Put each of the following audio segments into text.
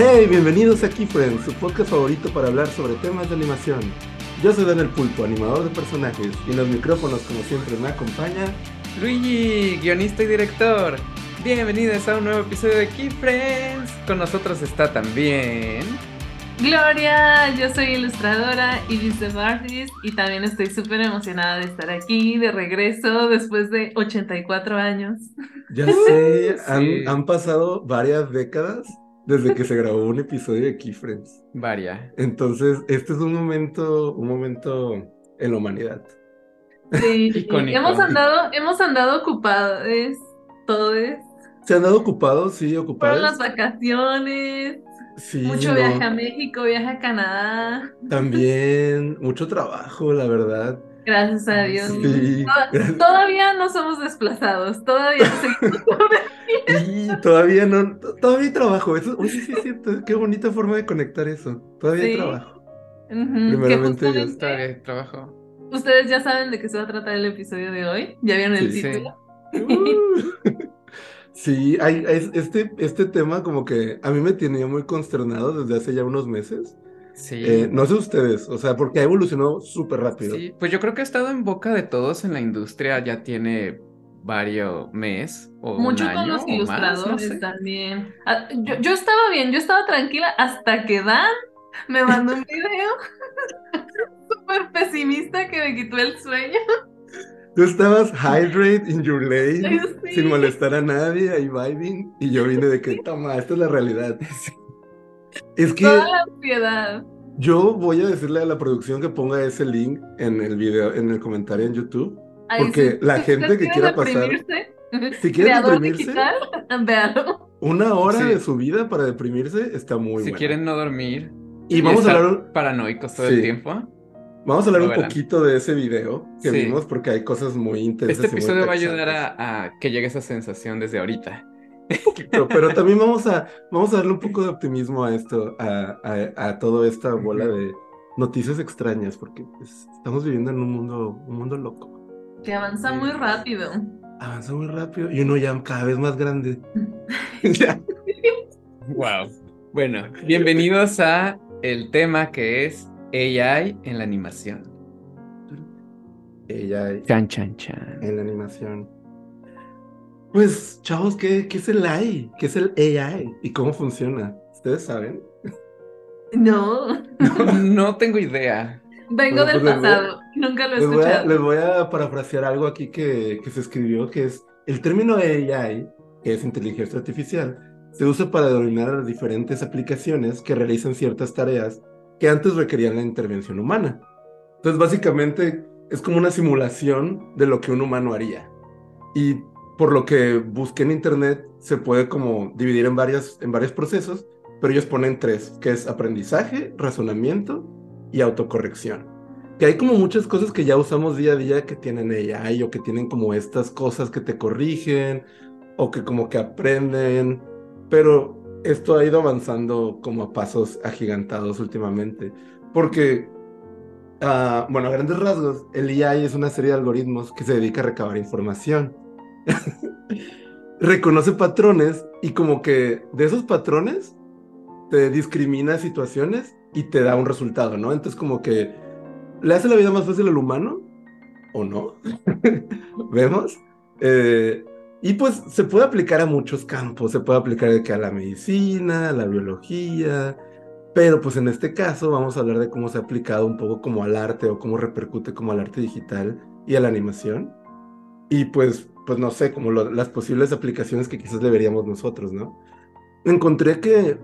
Hey, bienvenidos a Keyfriends, su podcast favorito para hablar sobre temas de animación. Yo soy Daniel Pulpo, animador de personajes, y en los micrófonos, como siempre, me acompaña Luigi, guionista y director. Bienvenidos a un nuevo episodio de Keyfriends. Con nosotros está también. Gloria, yo soy ilustradora y visual artist y también estoy súper emocionada de estar aquí de regreso después de 84 años. Ya sé, Sí. han, han pasado varias décadas desde que se grabó un episodio de Keyfriends. Varia. Entonces, este es un momento, un momento en la humanidad. Sí, Icónico. hemos andado, hemos andado ocupados todos. ¿Se han dado ocupados? Sí, Fueron ocupados. las vacaciones, Sí, mucho no, viaje a México, viaje a Canadá. También, mucho trabajo, la verdad. Gracias a Dios. Sí. Todavía no somos desplazados, todavía seguimos. Y todavía no, todavía hay trabajo. Eso, oye, sí es cierto, qué bonita forma de conectar eso. Todavía hay Sí. trabajo. Ujú, que Primeramente, Todavía hay trabajo. ustedes ya saben de qué se va a tratar el episodio de hoy. ¿Ya vieron el Sí. título? Uh. Sí, hay, es- este, este tema como que a mí me tenía muy consternado desde hace ya unos meses. Sí. Eh, no sé ustedes, o sea, porque ha evolucionado súper rápido. Sí, pues yo creo que ha estado en boca de todos en la industria. Ya tiene varios mes o un Mucho con los o más, no ilustradores sé. también. Ah, yo, yo estaba bien, yo estaba tranquila hasta que Dan me mandó un video súper pesimista que me quitó el sueño. Tú estabas hydrate in your lane, sí. sin molestar a nadie, ahí vibing, y yo vine de que, toma, esta es la realidad. Es que Toda la ansiedad. yo voy a decirle a la producción que ponga ese link en el video, en el comentario en YouTube. Ay, Porque sí, la si gente que quiera pasar- Si quieren deprimirse, digital, una hora Sí. de su vida para deprimirse está muy Si buena. quieren no dormir Y vamos a hablar, paranoicos todo Sí. el tiempo, vamos a hablar un verán. poquito de ese video que Sí. vimos porque hay cosas muy intensas. este y muy episodio va a ayudar a, a que llegue esa sensación desde ahorita. Pero, pero también vamos a, vamos a darle un poco de optimismo a esto, a, a, a toda esta bola de noticias extrañas, porque pues, estamos viviendo en un mundo, un mundo loco. Que avanza Sí. muy rápido. Avanza muy rápido y uno ya cada vez más grande. Wow. Bueno, bienvenidos a el tema que es AI en la animación. Ella Chan, chan, chan. en la animación. Pues, chavos, ¿qué, qué es el AI? ¿Qué es el AI? ¿Y cómo funciona? ¿Ustedes saben? No, No tengo idea. vengo Bueno, del pues voy a- pasado. Nunca lo he Les voy, a, escuchado. les voy a parafrasear algo aquí que, que se escribió, que es el término AI, que es inteligencia artificial, se usa para denominar a las diferentes aplicaciones que realizan ciertas tareas que antes requerían la intervención humana. Entonces, básicamente, es como una simulación de lo que un humano haría. Y por lo que busqué en internet, se puede como dividir en, varias, en varios procesos, pero ellos ponen tres, que es aprendizaje, razonamiento y autocorrección. Que hay como muchas cosas que ya usamos día a día que tienen AI o que tienen como estas cosas que te corrigen o que como que aprenden, pero esto ha ido avanzando como a pasos agigantados últimamente, porque, ah, bueno, a grandes rasgos, el AI es una serie de algoritmos que se dedica a recabar información. Reconoce patrones y como que de esos patrones te discrimina situaciones y te da un resultado, ¿no? Entonces como que le hace la vida más fácil al humano, ¿o no? ¿Vemos? Eh, y pues se puede aplicar a muchos campos, se puede aplicar que a la medicina, a la biología, pero pues en este caso vamos a hablar de cómo se ha aplicado un poco como al arte o cómo repercute como al arte digital y a la animación. Y pues, pues no sé, como las posibles aplicaciones que quizás deberíamos nosotros, ¿no? Encontré que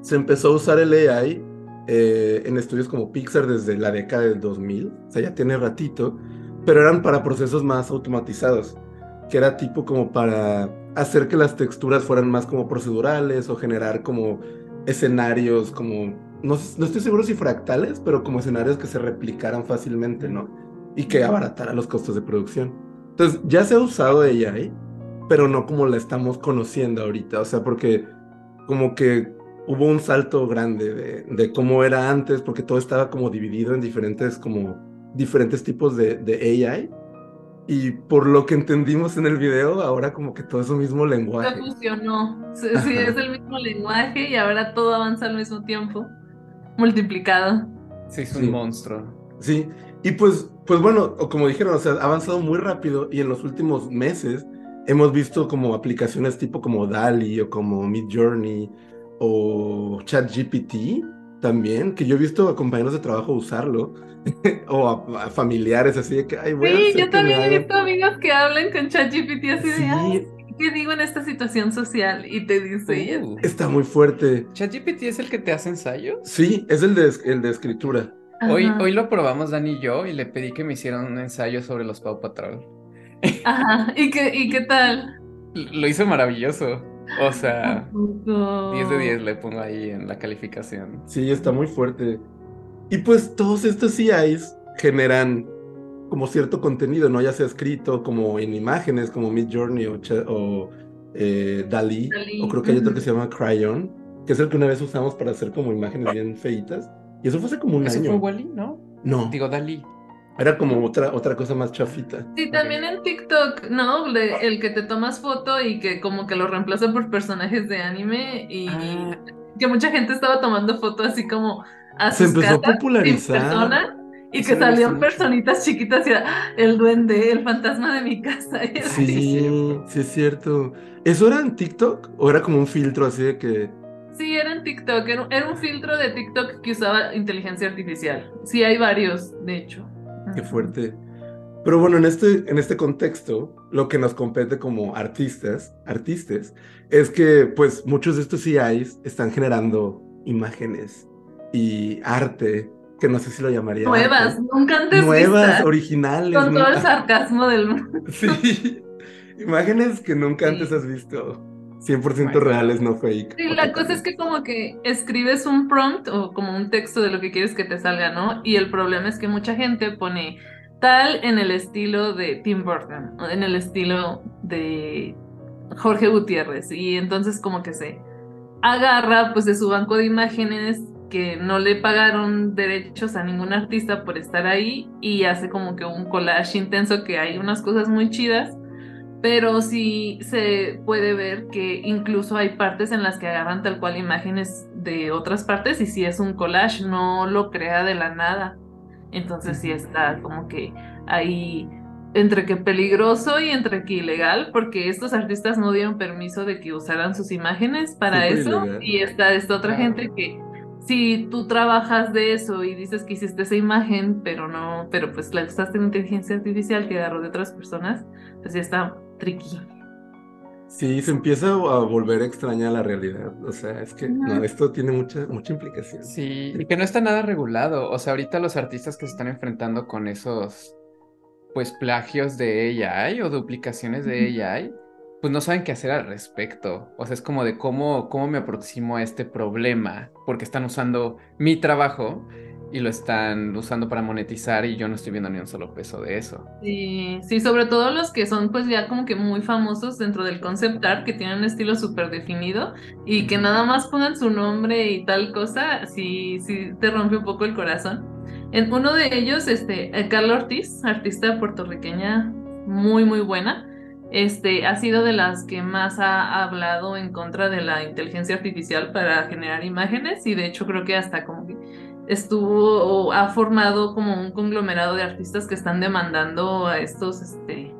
se empezó a usar el AI eh, en estudios como Pixar desde la década del 2000, o sea, ya tiene ratito, pero eran para procesos más automatizados, que era tipo como para hacer que las texturas fueran más como procedurales o generar como escenarios como, no, no estoy seguro si fractales, pero como escenarios que se replicaran fácilmente, ¿no? Y que abaratara los costos de producción. Entonces, ya se ha usado AI, pero no como la estamos conociendo ahorita, o sea, porque como que hubo un salto grande de, de cómo era antes, porque todo estaba como dividido en diferentes, como, diferentes tipos de, de AI. Y por lo que entendimos en el video, ahora como que todo es un mismo Se lenguaje. fusionó. Sí, sí, Ajá. es el mismo lenguaje y ahora todo avanza al mismo tiempo. Multiplicado. Sí, es Sí. un monstruo. Sí, y pues, pues bueno, o como dijeron, o sea, ha avanzado muy rápido y en los últimos meses hemos visto como aplicaciones tipo como DALI o como Midjourney o ChatGPT también, que yo he visto a compañeros de trabajo usarlo o a, a familiares así de que, ay, voy a Sí, yo también he hagan-". visto amigos que hablan con ChatGPT así de, Sí. "Ay, ¿qué digo en esta situación social? Y te dice, Uh, Está muy fuerte. ¿ChatGPT es el que te hace ensayos? Sí, es el de, el de escritura. Hoy, Ajá. hoy lo probamos Dani y yo y le pedí que me hicieran un ensayo sobre los Paw Patrol. Ajá, ¿y qué, y qué tal? Lo hizo maravilloso. O sea, Tampoco. 10 de 10 le pongo ahí en la calificación. Sí, está muy fuerte. Y pues todos estos CIs generan como cierto contenido, ¿no? Ya sea escrito, como en imágenes, como Midjourney o, Cha- o eh, Dalí, Dalí, o creo que hay otro que se llama Cryon, que es el que una vez usamos para hacer como imágenes bien feitas. Y eso fue hace como un ¿Eso año. fue Wally? ¿No? No, Digo, Dalí. era como otra, otra cosa más chafita. Sí, también en TikTok, ¿no? Le- el que te tomas foto y que como que lo reemplaza por personajes de anime y Ah, que mucha gente estaba tomando foto así como a Se empezó a casas, popularizar. persona, y Eso que salían mucho. personitas chiquitas y era "Ah, el duende, el fantasma de mi casa. Sí, sí es cierto. ¿Eso era en TikTok o era como un filtro así de que... Sí, era en TikTok, era, un- era un filtro de TikTok que usaba inteligencia artificial. Sí, hay varios, de hecho. Qué fuerte. Pero bueno, en este, en este contexto, lo que nos compete como artistas, artistas, es que pues muchos de estos CIs están generando imágenes y arte, que no sé si lo llamaría Nuevas, arte. nunca antes Nuevas, vistas, originales. con todo el sarcasmo del mundo. Sí, imágenes que nunca antes has visto. 100% Bueno. reales, no fake. Sí, la cosa es que como que escribes un prompt o como un texto de lo que quieres que te salga, ¿no? Y el problema es que mucha gente pone tal en el estilo de Tim Burton, o en el estilo de Jorge Gutiérrez, y entonces como que se agarra pues de su banco de imágenes que no le pagaron derechos a ningún artista por estar ahí y hace como que un collage intenso que hay unas cosas muy chidas pero sí se puede ver que incluso hay partes en las que agarran tal cual imágenes de otras partes y si es un collage, no lo crea de la nada. Entonces sí está como que ahí entre que peligroso y entre que ilegal, porque estos artistas no dieron permiso de que usaran sus imágenes para eso ilegal. y está esta otra Claro. gente que si tú trabajas de eso y dices que hiciste esa imagen, pero no, pero pues la usaste en inteligencia artificial que agarró de otras personas, pues ya está tricky. Sí, se empieza a volver extraña la realidad. O sea, es que no, esto tiene mucha, mucha implicación. Sí, y que no está nada regulado. O sea, ahorita los artistas que se están enfrentando con esos, pues, plagios de AI o duplicaciones de AI, pues no saben qué hacer al respecto. O sea, es como de cómo, cómo me aproximo a este problema, porque están usando mi trabajo y lo están usando para monetizar y yo no estoy viendo ni un solo peso de eso. Sí, sí, sobre todo los que son pues ya como que muy famosos dentro del concept art, que tienen un estilo súper definido y que nada más pongan su nombre y tal cosa, sí, sí te rompe un poco el corazón. En uno de ellos, este, eh, Carla Ortiz, artista puertorriqueña muy, muy buena, este, ha sido de las que más ha hablado en contra de la inteligencia artificial para generar imágenes y de hecho creo que hasta como que estuvo o ha formado como un conglomerado de artistas que están demandando a estos este,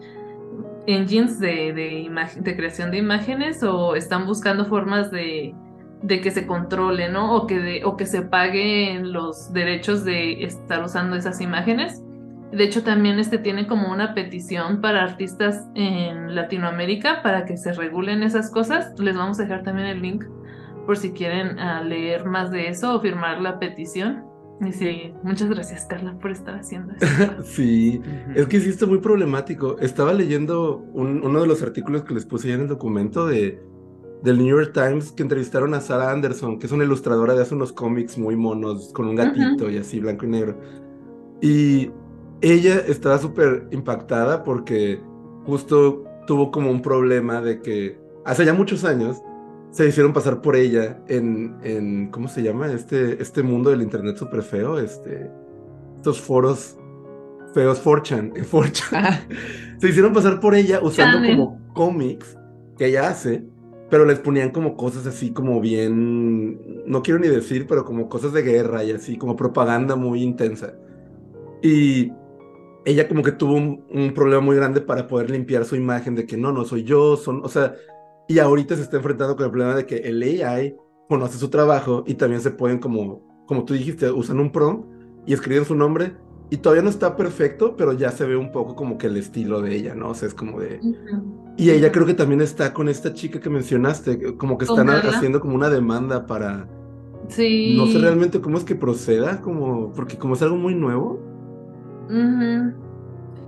engines de, de, de creación de imágenes o están buscando formas de, de que se controle, ¿no? O que, o que se paguen los derechos de estar usando esas imágenes. De hecho, también este tiene como una petición para artistas en Latinoamérica para que se regulen esas cosas. Les vamos a dejar también el link por si quieren ah, leer más de eso o firmar la petición. Y sí, muchas gracias Carla por estar haciendo esto. Sí, Ujú. es que sí está muy problemático. Estaba leyendo un- uno de los artículos que les puse ahí en el documento de, del New York Times que entrevistaron a Sarah Anderson, que es una ilustradora de hace unos cómics muy monos, con un gatito y así, blanco y negro. Y ella estaba súper impactada porque justo tuvo como un problema de que hace ya muchos años se hicieron pasar por ella en, en ¿cómo se llama? Este, este mundo del internet súper feo, este, estos foros feos Forchan, en Forchan. Ah, Se hicieron pasar por ella usando Chale. como cómics que ella hace, pero les ponían como cosas así como bien, no quiero ni decir, pero como cosas de guerra y así, como propaganda muy intensa. Y ella como que tuvo un, un problema muy grande para poder limpiar su imagen de que no, no soy yo, son, o sea, y ahorita se está enfrentando con el problema de que el AI conoce su trabajo y también se pueden como, como tú dijiste, usan un prompt y escriben su nombre y todavía no está perfecto, pero ya se ve un poco como que el estilo de ella, ¿no? O sea, es como de... Y ella creo que también está con esta chica que mencionaste, como que están Carla. haciendo como una demanda para... Sí. No sé realmente cómo es que proceda, como, porque como es algo muy nuevo. Ujú.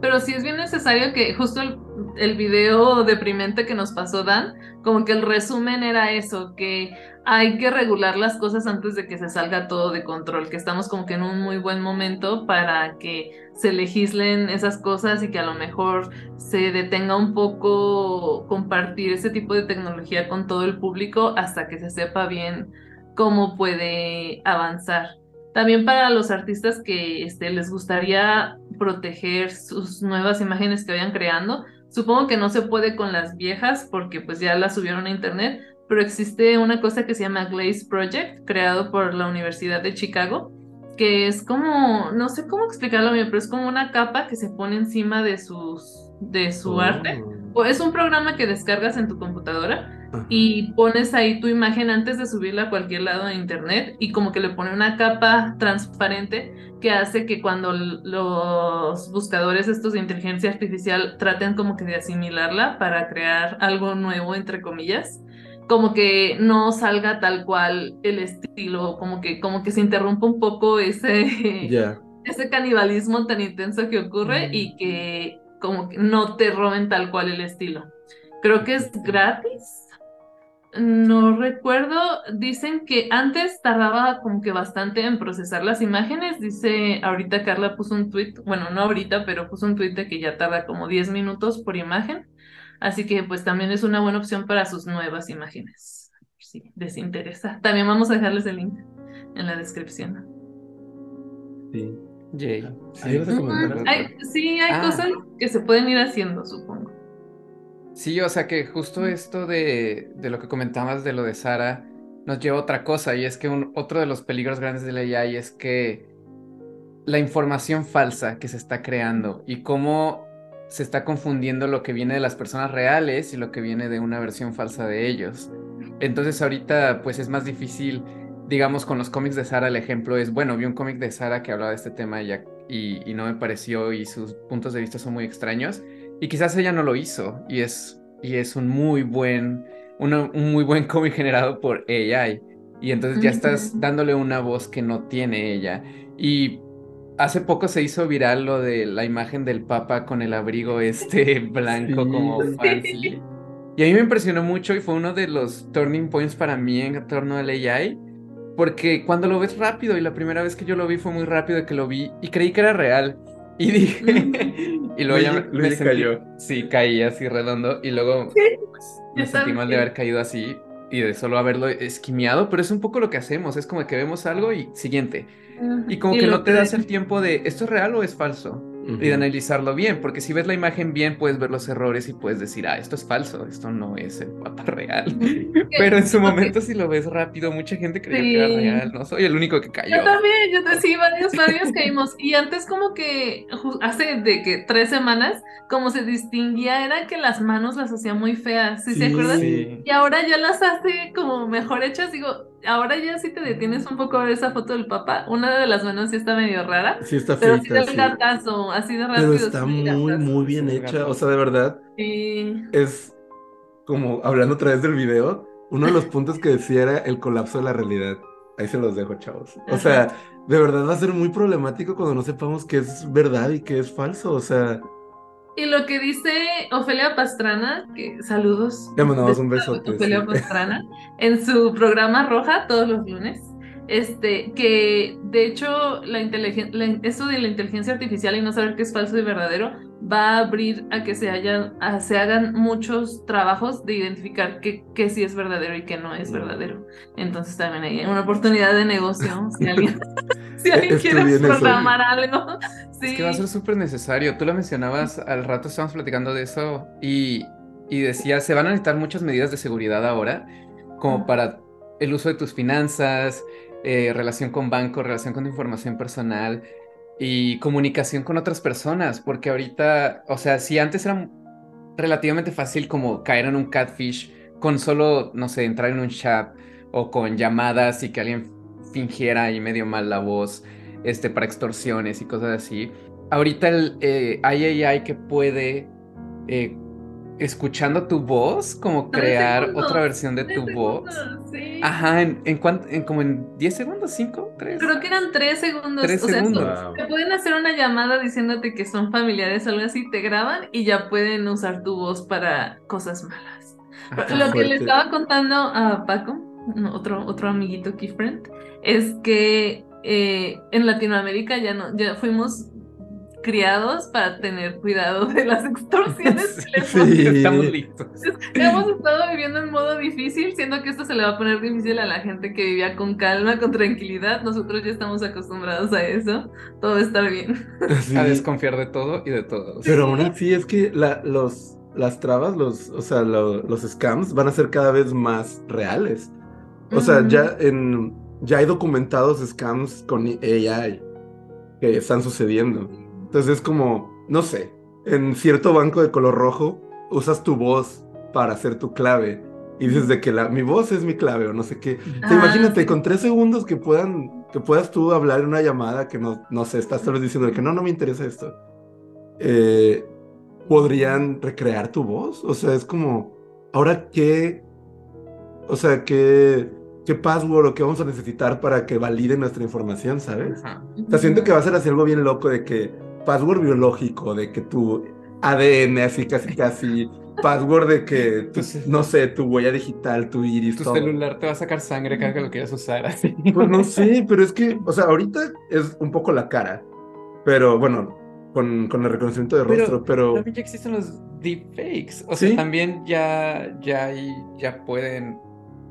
Pero sí es bien necesario que justo el, el video deprimente que nos pasó Dan, como que el resumen era eso, que hay que regular las cosas antes de que se salga todo de control, que estamos como que en un muy buen momento para que se legislen esas cosas y que a lo mejor se detenga un poco compartir ese tipo de tecnología con todo el público hasta que se sepa bien cómo puede avanzar. También para los artistas que este, les gustaría proteger sus nuevas imágenes que vayan creando, supongo que no se puede con las viejas porque pues ya las subieron a internet, pero existe una cosa que se llama Glaze Project, creado por la Universidad de Chicago, que es como, no sé cómo explicarlo bien, pero es como una capa que se pone encima de sus de su Oh. arte. O es un programa que descargas en tu computadora Ajá. y pones ahí tu imagen antes de subirla a cualquier lado de internet y como que le pone una capa transparente que hace que cuando los buscadores estos de inteligencia artificial traten como que de asimilarla para crear algo nuevo entre comillas como que no salga tal cual el estilo como que como que se interrumpa un poco ese Ya. ese canibalismo tan intenso que ocurre Mm. y que como que no te roben tal cual el estilo. Creo que es gratis. No recuerdo, dicen que antes tardaba como que bastante en procesar las imágenes. Dice, ahorita Carla puso un tweet, bueno, no ahorita, pero puso un tweet de que ya tarda como 10 minutos por imagen. Así que pues también es una buena opción para sus nuevas imágenes. Si les interesa. También vamos a dejarles el link en la descripción. Sí. Jay. Algo. Hay- sí, hay Ah. cosas que se pueden ir haciendo, supongo. Sí, o sea que justo esto de, de lo que comentabas de lo de Sara nos lleva a otra cosa y es que un- otro de los peligros grandes del AI es que la información falsa que se está creando y cómo se está confundiendo lo que viene de las personas reales y lo que viene de una versión falsa de ellos. Entonces ahorita pues es más difícil, digamos con los cómics de Sara el ejemplo es, bueno, vi un cómic de Sara que hablaba de este tema y, y no me pareció y sus puntos de vista son muy extraños. Y quizás ella no lo hizo y es, y es un muy buen, una- un muy buen cómic generado por AI. Y entonces ya estás dándole una voz que no tiene ella. Y hace poco se hizo viral lo de la imagen del Papa con el abrigo este blanco Sí. como fancy. Y a mí me impresionó mucho y fue uno de los turning points para mí en torno al AI. Porque cuando lo ves rápido, y la primera vez que yo lo vi fue muy rápido que lo vi y creí que era real. Y dije, y luego ya me, sentí- cayó. Sí, caí así redondo y luego Sí, pues, me sentí mal de haber caído así y de solo haberlo esquimeado, pero es un poco lo que hacemos, es como que vemos algo y siguiente. Y como Y que no te das el tiempo de, ¿esto es real o es falso? Y de analizarlo bien, porque si ves la imagen bien puedes ver los errores y puedes decir, ah, esto es falso, esto no es el papa real. Pero en su momento si lo ves rápido, mucha gente creyó que era real, no soy el único que cayó. Yo también, yo te, sí, varios, varios caímos. Y antes como que, hace de que tres semanas, como se distinguía, era que las manos las hacía muy feas, ¿sí, se Sí. acuerdan? Sí. Y ahora ya las hace como mejor hechas, digo, ahora ya si te detienes un poco a ver esa foto del papá, una de las manos sí está medio rara, Sí está pero sí feita, del sí. gatazo, así de rápido. Pero está muy, gatazo. muy bien hecha. O sea, de verdad, Sí. es como hablando otra vez del video, uno de los puntos que decía era el colapso de la realidad. Ahí se los dejo, chavos. O sea, de verdad va a ser muy problemático cuando no sepamos qué es verdad y qué es falso. O sea, Y lo que dice Ofelia Pastrana, que saludos. Le mandamos un besote, Ofelia sí. Pastrana, en su programa Roja todos los lunes, este, que de hecho la inteligencia, esto de la inteligencia artificial y no saber qué es falso y verdadero va a abrir a que se, hayan, se hagan muchos trabajos de identificar qué, qué sí es verdadero y qué no es verdadero. Entonces también hay una oportunidad de negocio si alguien, si alguien quiere programar algo. Es que va a ser súper necesario. Tú lo mencionabas, al rato estábamos platicando de eso y, y decías, se van a necesitar muchas medidas de seguridad ahora como para el uso de tus finanzas, eh, relación con banco, relación con información personal y comunicación con otras personas, porque ahorita, o sea, si antes era relativamente fácil como caer en un catfish con solo, no sé, entrar en un chat o con llamadas y que alguien fingiera y medio mal la voz este, para extorsiones y cosas así. Ahorita el, eh, hay AI que puede eh, escuchando tu voz, como crear otra versión de tu voz. Ajá, ¿en, en, en como en 10 segundos, 5, 3. Creo que eran 3 segundos. 3 o segundos. Sea, te pueden hacer una llamada diciéndote que son familiares o algo así, te graban y ya pueden usar tu voz para cosas malas. Lo que le estaba contando a Paco, otro, otro amiguito key friend, es que eh, en Latinoamérica ya no, ya fuimos criados para tener cuidado de las extorsiones sí. Estamos listos. Hemos estado viviendo en modo difícil, siendo que esto se le va a poner difícil a la gente que vivía con calma, con tranquilidad. Nosotros ya estamos acostumbrados a eso. Todo va a estar bien. A desconfiar de todo y de todos. Pero aún así es que la, los, las trabas, los, o sea, los scams van a ser cada vez más reales. O sea, ya en ya hay documentados scams con AI que están sucediendo. Entonces es como, no sé, en cierto banco de color rojo usas tu voz para hacer tu clave y dices de que la, mi voz es mi clave o no sé qué. imagínate con tres segundos que puedan que puedas tú hablar en una llamada que no, no sé, estás solo diciendo que no, no me interesa esto. Eh, podrían recrear tu voz. O sea, es como, ahora qué, o sea, qué, qué password o qué vamos a necesitar para que valide nuestra información, ¿sabes? O sea, siento que va a ser así algo bien loco de que password biológico, de que tu ADN, así casi casi, password de que, no sé, tu huella digital, tu iris, tu celular te va a sacar sangre cada que lo quieras usar. Así. Pues no sé, pero es que, o sea, ahorita es un poco la cara, pero bueno, con, con el reconocimiento de rostro, pero... También ya existen los deepfakes, o sea, también ya, ya, ya pueden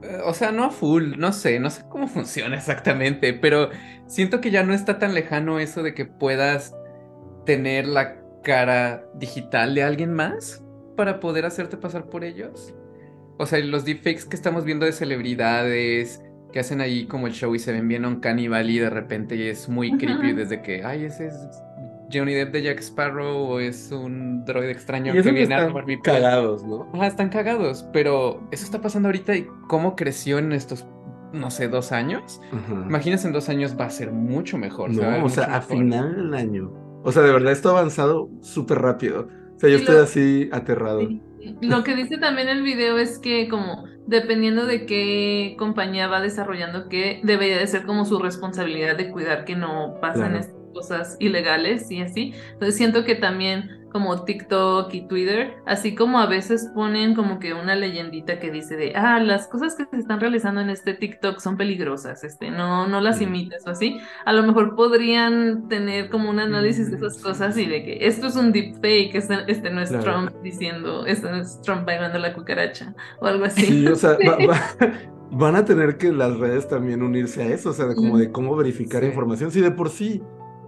eh, o sea, no a full, no sé, no sé cómo funciona exactamente, pero siento que ya no está tan lejano eso de que puedas tener la cara digital de alguien más para poder hacerte pasar por ellos. O sea, los deepfakes que estamos viendo de celebridades que hacen ahí como el show y se ven bien un caníbal y de repente es muy creepy desde que, ay, ese es Johnny Depp de Jack Sparrow o es un droide extraño que viene a robar mi cagados, ¿no? Ajá, están cagados, pero eso está pasando ahorita y cómo creció en estos no sé, dos años. Imagínense en dos años va a ser mucho mejor. No, o sea, a final del año. O sea, de verdad, esto ha avanzado súper rápido. O sea, yo estoy así aterrado. Lo que dice también el video es que como dependiendo de qué compañía va desarrollando qué, debería de ser como su responsabilidad de cuidar que no pasen estas cosas ilegales y así. Entonces siento que también como TikTok y Twitter, así como a veces ponen como que una leyendita que dice de, ah, las cosas que se están realizando en este TikTok son peligrosas, este, no, no las imites o así, a lo mejor podrían tener como un análisis de esas cosas y de que esto es un deepfake, este, este no es Trump diciendo, este no es Trump bailando la cucaracha o algo así. Sí, o sea, van a tener que las redes también unirse a eso, o sea, como de cómo verificar información, si de por sí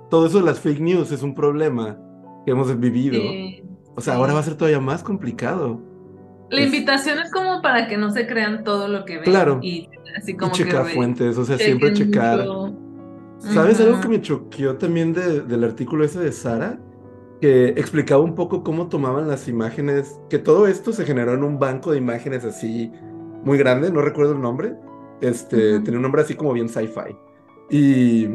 todo eso de las fake news es un problema que hemos vivido. o sea, ahora va a ser todavía más complicado. La invitación es como para que no se crean todo lo que ven. Claro. Y así como checar fuentes, o sea, siempre checar. ¿Sabes algo que me choqueó también del artículo ese de Sara? Que explicaba un poco cómo tomaban las imágenes, que todo esto se generó en un banco de imágenes así muy grande, no recuerdo el nombre. Este, tenía un nombre así como bien sci-fi. Y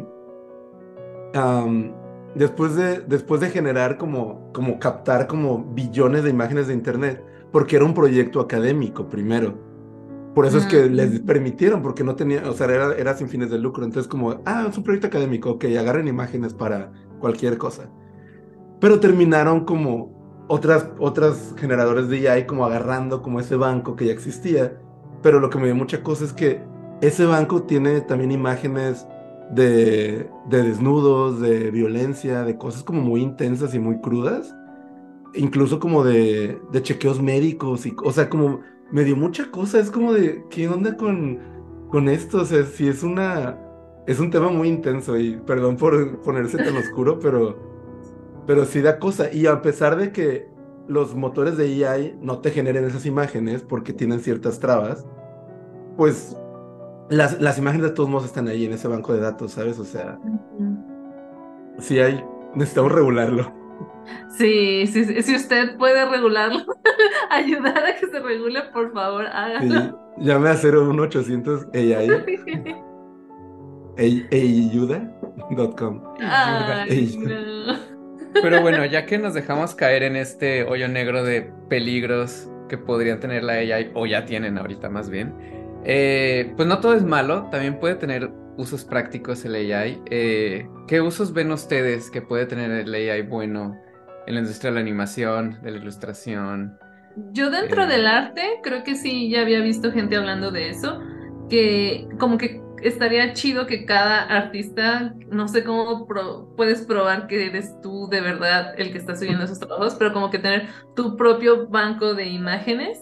después de, después de generar como, como captar como billones de imágenes de internet, porque era un proyecto académico primero. Por eso es que les permitieron, porque no tenía, o sea, era, era, sin fines de lucro. Entonces, como, ah, es un proyecto académico, ok, agarren imágenes para cualquier cosa. Pero terminaron como otras, otras generadores de AI como agarrando como ese banco que ya existía. Pero lo que me dio mucha cosa es que ese banco tiene también imágenes de, de desnudos, de violencia, de cosas como muy intensas y muy crudas, incluso como de, de chequeos médicos, y, o sea, como me dio mucha cosa, es como de, ¿qué onda con, con esto? O sea, si es una, es un tema muy intenso y perdón por ponerse tan oscuro, pero, pero sí da cosa. Y a pesar de que los motores de AI no te generen esas imágenes porque tienen ciertas trabas, pues las, las imágenes de todos modos están ahí en ese banco de datos, ¿sabes? O sea, sí hay, necesitamos regularlo. Sí, sí, si usted puede regularlo, ayudar a que se regule, por favor, hágalo. Sí, llame a 01800 AI. ayuda.com. Pero bueno, ya que nos dejamos caer en este hoyo negro de peligros que podrían tener la AI, o ya tienen ahorita más bien, eh, pues no todo es malo, también puede tener usos prácticos el AI. Eh, ¿Qué usos ven ustedes que puede tener el AI bueno en la industria de la animación, de la ilustración? Yo dentro Eh. del arte creo que sí ya había visto gente hablando de eso, que como que estaría chido que cada artista, no sé cómo pro- puedes probar que eres tú de verdad el que está subiendo esos trabajos, pero como que tener tu propio banco de imágenes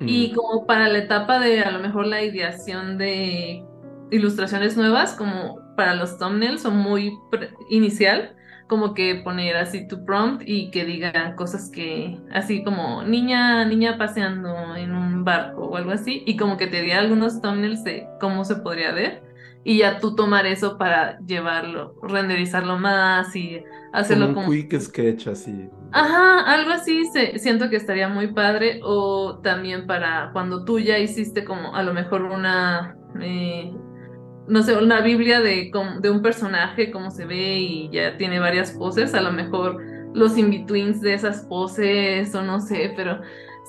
y Mm. como para la etapa de a lo mejor la ideación de ilustraciones nuevas, como para los thumbnails o muy inicial, como que poner así tu prompt y que diga cosas que, así como niña, niña paseando en un barco o algo así, y como que te diera algunos thumbnails de cómo se podría ver, y ya tú tomar eso para llevarlo, renderizarlo más y Como hacerlo un como... quick sketch así. Ajá, algo así se, siento que estaría muy padre. O también para cuando tú ya hiciste como a lo mejor una, eh, no sé, una Biblia de, de un personaje, cómo se ve y ya tiene varias poses, a lo mejor los in-betweens de esas poses o no sé, pero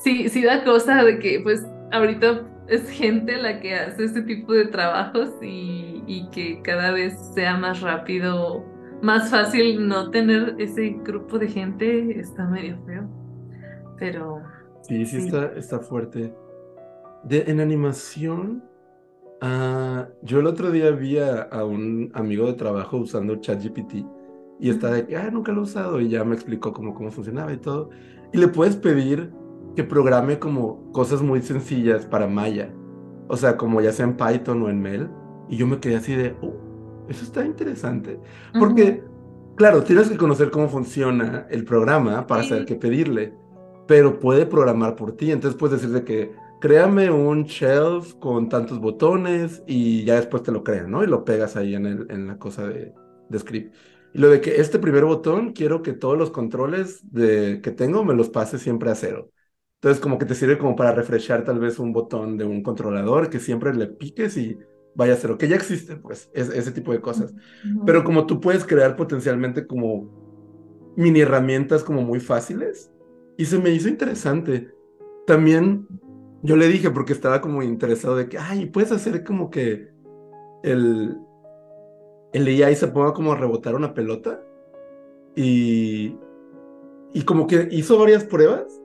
sí, sí da cosa de que pues ahorita es gente la que hace este tipo de trabajos y, y que cada vez sea más rápido más fácil no tener ese grupo de gente está medio feo. Pero Sí, sí, Sí. Está, está fuerte. De, en animación, ah, yo el otro día vi a, a un amigo de trabajo usando ChatGPT y está de que, ah, nunca lo he usado y ya me explicó cómo, cómo funcionaba y todo. Y le puedes pedir que programe como cosas muy sencillas para Maya. O sea, como ya sea en Python o en Mel. Y yo me quedé así de, oh, eso está interesante. Porque, claro, tienes que conocer cómo funciona el programa para saber Sí. qué pedirle, pero puede programar por ti. Entonces puedes decirle que créame un shelf con tantos botones y ya después te lo crea, ¿no? Y lo pegas ahí en, el, en la cosa de, de script. Y lo de que este primer botón, quiero que todos los controles de, que tengo me los pase siempre a cero. Entonces como que te sirve como para refrescar tal vez un botón de un controlador que siempre le piques y vaya a cero, que ya existe, pues, es- ese tipo de cosas. Pero como tú puedes crear potencialmente como mini herramientas como muy fáciles. Y se me hizo interesante. También yo le dije porque estaba como interesado de que, ay, puedes hacer como que el, el AI se ponga como a rebotar una pelota. Y, y como que hizo varias pruebas.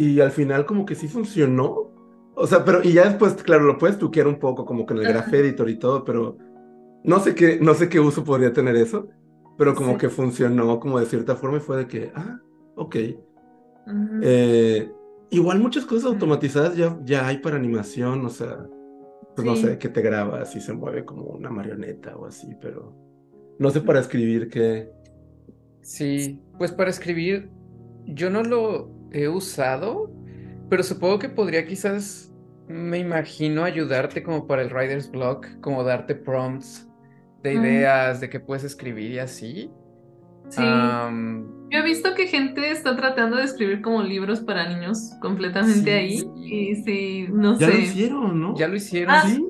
Y al final como que sí funcionó. O sea, pero y ya después, claro, lo puedes tuquear un poco como con el. Graph Editor y todo, pero no sé qué, no sé qué uso podría tener eso, pero como Sí. que funcionó como de cierta forma y fue de que, ah, ok. Eh, igual muchas cosas automatizadas ya, ya hay para animación, o sea, pues no sé, que te grabas y se mueve como una marioneta o así, pero no sé para escribir qué. Sí, pues para escribir yo no lo he usado, pero supongo que podría quizás, me imagino, ayudarte como para el writer's block, como darte prompts de Mm. ideas, de qué puedes escribir y así. Sí. Am, Yo he visto que gente está tratando de escribir como libros para niños completamente Sí. ahí. Y sí, no Ya lo sé. hicieron, ¿no? ya lo hicieron, Ah, Sí.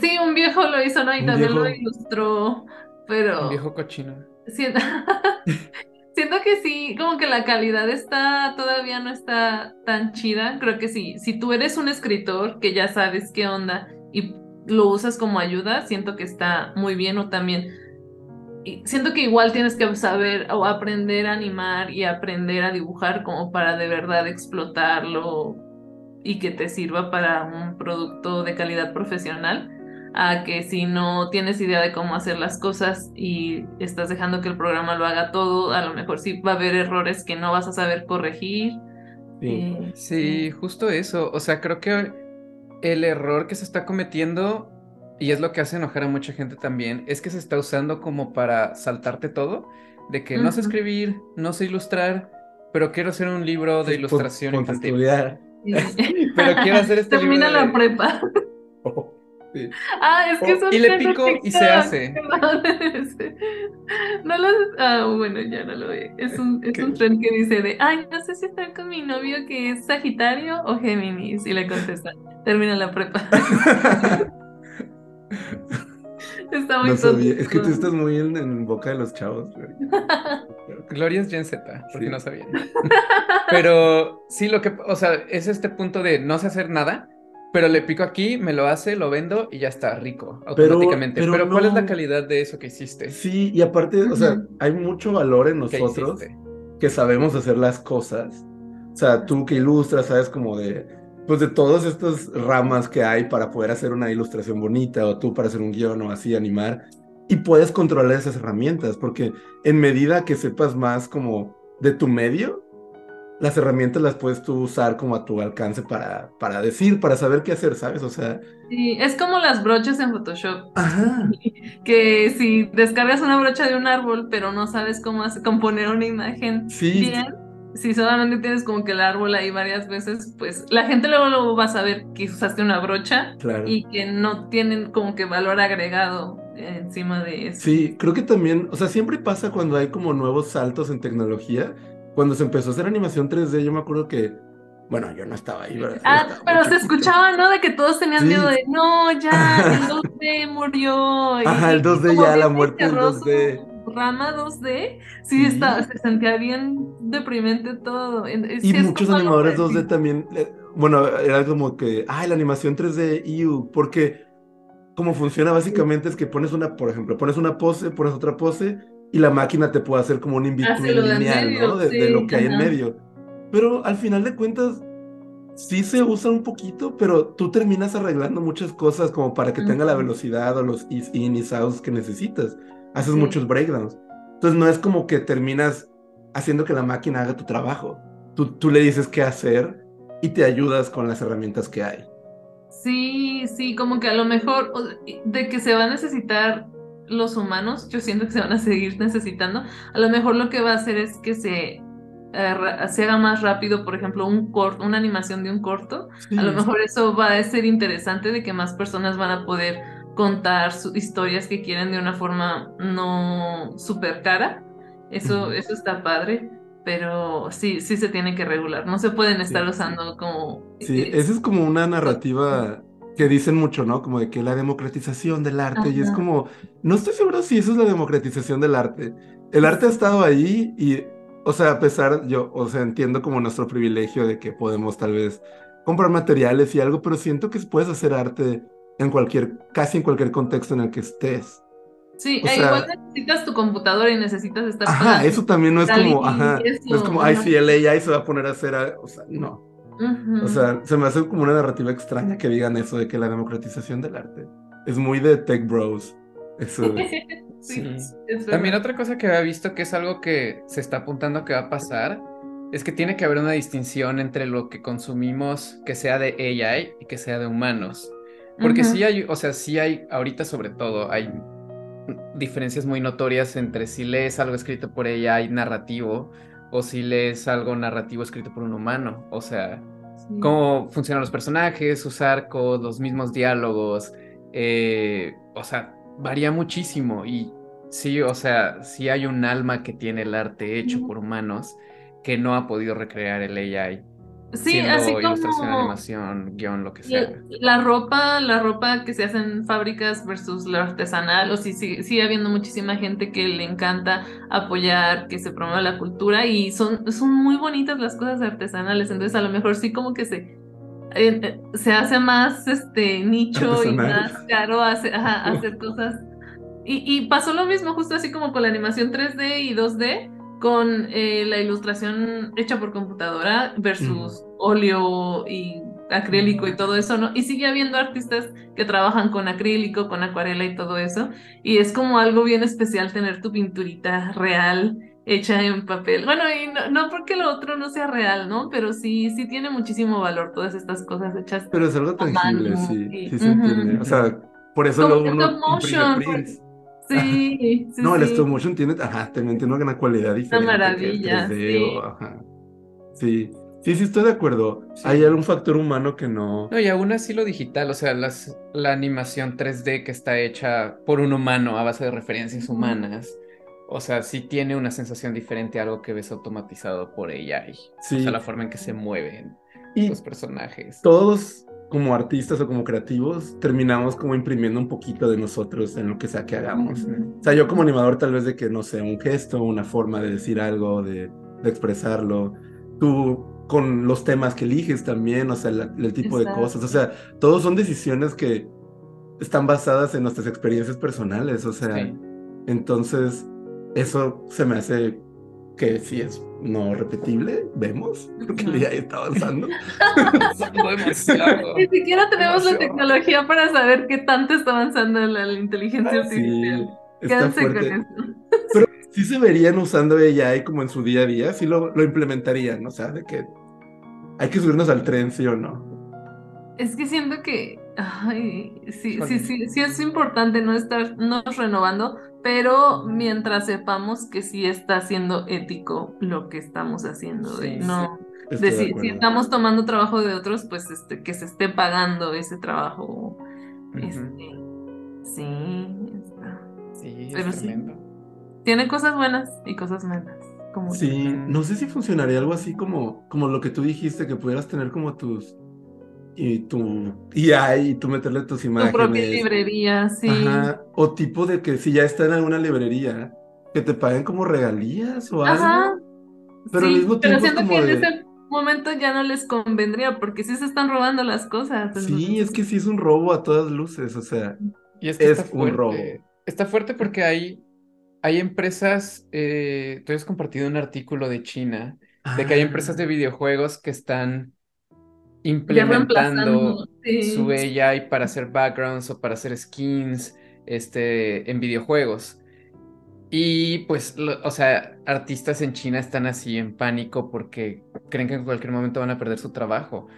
Sí, un viejo lo hizo, ¿no? Y Un también lo ilustró. Pero un viejo cochino. Siento, siento que sí, como que la calidad está, todavía no está tan chida. Creo que sí, si tú eres un escritor que ya sabes qué onda y lo usas como ayuda, siento que está muy bien o también. siento que igual tienes que saber o aprender a animar y aprender a dibujar como para de verdad explotarlo y que te sirva para un producto de calidad profesional. A que si no tienes idea de cómo hacer las cosas y estás dejando que el programa lo haga todo, a lo mejor sí va a haber errores que no vas a saber corregir. Sí. Eh, Sí, justo eso. O sea, creo que el error que se está cometiendo, y es lo que hace enojar a mucha gente también, es que se está usando como para saltarte todo, de que no sé escribir, no sé ilustrar, pero quiero hacer un libro de Sí, ilustración infantil. estudiar. sí. Pero quiero hacer este Termina libro de- la prepa. Sí. Ah, es que eso y le pico y se TikTok, hace. No lo Ah, bueno, ya no lo ve. Es un, es un tren que dice de, ay, no sé si estar con mi novio que es Sagitario o Géminis. Y le contesta, termina la prepa. Está muy No sabía. Es que tú estás muy en, en boca de los chavos. Gloria es Gen Z, porque Sí. no sabían. Pero sí, lo que, o sea, es este punto de no sé hacer nada, pero le pico aquí, me lo hace, lo vendo y ya está rico, automáticamente. Pero, pero ¿cuál es la calidad de eso que hiciste? Sí, y aparte, o sea, hay mucho valor en ¿Qué nosotros que sabemos hacer las cosas. O sea, tú que ilustras, sabes como de, pues de todas estas ramas que hay para poder hacer una ilustración bonita, o tú para hacer un guion o así animar, y puedes controlar esas herramientas, porque en medida que sepas más como de tu medio, las herramientas las puedes tú usar como a tu alcance para, para decir, para saber qué hacer, ¿sabes? O sea, Sí, es como las brochas en Photoshop. ajá, Que si descargas una brocha de un árbol, pero no sabes cómo hace- componer una imagen Sí. bien, si solamente tienes como que el árbol ahí varias veces, pues la gente luego, luego va a saber que usaste una brocha claro. y que no tienen como que valor agregado encima de eso. Sí, creo que también, o sea, siempre pasa cuando hay como nuevos saltos en tecnología. Cuando se empezó a hacer animación 3D, yo me acuerdo que, bueno, yo no estaba ahí, ¿verdad? Ah, estaba pero se chiquito. escuchaba, ¿no? De que todos tenían Sí. miedo de, no, ya, el 2D murió. Ajá, el 2D como ya, la muerte del cerró 2D. su rama 2D, sí, Sí. está, se sentía bien deprimente todo. Y muchos animadores 2D parecido. también, eh, bueno, era como que, ay, la animación 3D, iu, porque como funciona básicamente es que pones una, por ejemplo, pones una pose, pones otra pose, y la máquina te puede hacer como un en lineal, medio, ¿no? De, lo que hay en medio. Pero al final de cuentas, sí se usa un poquito, pero tú terminas arreglando muchas cosas como para que tenga la velocidad o los is in y outs que necesitas. Haces Sí. muchos breakdowns. Entonces no es como que terminas haciendo que la máquina haga tu trabajo. Tú, tú le dices qué hacer y te ayudas con las herramientas que hay. Sí, sí, como que a lo mejor de que se va a necesitar los humanos, yo siento que se van a seguir necesitando. A lo mejor lo que va a hacer es que se, eh, se haga más rápido, por ejemplo, un corto, una animación de un corto. A lo mejor eso va a ser interesante de que más personas van a poder contar sus historias que quieren de una forma no súper cara. Eso, eso está padre, pero sí, sí se tiene que regular. No se pueden estar sí. usando como... Sí, esa es como una narrativa que dicen mucho, ¿no? Como de que la democratización del arte, y es Ajá. como, no estoy seguro si eso es la democratización del arte. El arte ha estado ahí y, o sea, a pesar, yo, o sea, entiendo como nuestro privilegio de que podemos tal vez comprar materiales y algo, pero siento que puedes hacer arte en cualquier, casi en cualquier contexto en el que estés. Sí, O e sea- igual necesitas tu computadora y necesitas estar Ajá, eso también no es como, ajá, no es como, ay, ajá. si el AI se va a poner a hacer, o sea, no. O sea, se me hace como una narrativa extraña que digan eso de que la democratización del arte es muy de tech bros. Eso es. Sí, Sí. es También otra cosa que había visto que es algo que se está apuntando que va a pasar es que tiene que haber una distinción entre lo que consumimos que sea de AI y que sea de humanos. Porque sí hay, o sea, sí hay, ahorita sobre todo, hay diferencias muy notorias entre si lees algo escrito por AI narrativo o si lees algo narrativo escrito por un humano. O sea. Cómo funcionan los personajes, sus arcos, los mismos diálogos, eh, o sea, varía muchísimo. Y sí, o sea, sí hay un alma que tiene el arte hecho por humanos que no ha podido recrear el AI, Sí, así ilustración, como animación, guion, lo que la, sea. la ropa, la ropa que se hace en fábricas versus la artesanal, o sí, sí, sigue habiendo muchísima gente que le encanta apoyar, que se promueva la cultura y son, son muy bonitas las cosas artesanales, entonces a lo mejor sí como que se, eh, se hace más este nicho y Artesanal. más caro hacer, ajá, hacer cosas. Y, y pasó lo mismo justo así como con la animación 3D y 2D, con eh, la ilustración hecha por computadora versus óleo y acrílico y todo eso, ¿no? Y sigue habiendo artistas que trabajan con acrílico, con acuarela y todo eso. Y es como algo bien especial tener tu pinturita real hecha en papel. Bueno, y no, no, porque lo otro no sea real, ¿no? Pero sí, sí tiene muchísimo valor todas estas cosas hechas. Pero es algo tangible, sí, sí, se entiende. O sea, por eso lo uno motion. Sí, sí, No, el stop motion tiene, ajá, también tiene una cualidad diferente. Una maravilla, sí. ajá. Sí, sí, sí, estoy de acuerdo. Hay algún factor humano que no... No, y aún así lo digital, o sea, las, la animación 3D que está hecha por un humano a base de referencias humanas o sea, sí tiene una sensación diferente a algo que ves automatizado por AI. Sí. O sea, la forma en que se mueven los personajes. Todos como artistas o como creativos terminamos como imprimiendo un poquito de nosotros en lo que sea que hagamos. O sea, yo como animador tal vez de que, no sé, un gesto, una forma de decir algo, de, de expresarlo. Tú con los temas que eliges también, o sea, el tipo de cosas. O sea, todos son decisiones que están basadas en nuestras experiencias personales. O sea, entonces eso se me hace que sí es no repetible, vemos, porque el día está avanzando. Ni siquiera tenemos la tecnología para saber qué tanto está avanzando la, inteligencia artificial. Sí, Quédense con eso. Pero sí se verían usando AI como en su día a día, sí lo, lo implementarían, o sea, de que hay que subirnos al tren, sí o no. Es que siento que ay, sí, sí, sí, sí es importante no estar nos renovando, pero mientras sepamos que sí está siendo ético lo que estamos haciendo, no, si, estamos tomando trabajo de otros, pues este, que se esté pagando ese trabajo. Este, sí, está. Sí, pero sí. Tiene cosas buenas y cosas malas. Como sí, no sé si funcionaría algo así como, como lo que tú dijiste, que pudieras tener como tus y tú y ahí tú meterle tus imágenes. Tu propia librería, sí. Ajá. O tipo de que si ya está en alguna librería, que te paguen como regalías o algo. Ajá. Pero al mismo tiempo. Pero siento que en ese momento ya no les convendría, porque sí se están robando las cosas. Sí, es que sí es un robo a todas luces, o sea. Y es, que es un robo. Está fuerte porque hay, hay empresas. Eh, tú has compartido un artículo de China, de que hay empresas de ah. videojuegos que están implementando su AI para hacer backgrounds o para hacer skins este, en videojuegos. Y pues, o sea, artistas en China están así en pánico porque creen que en cualquier momento van a perder su trabajo.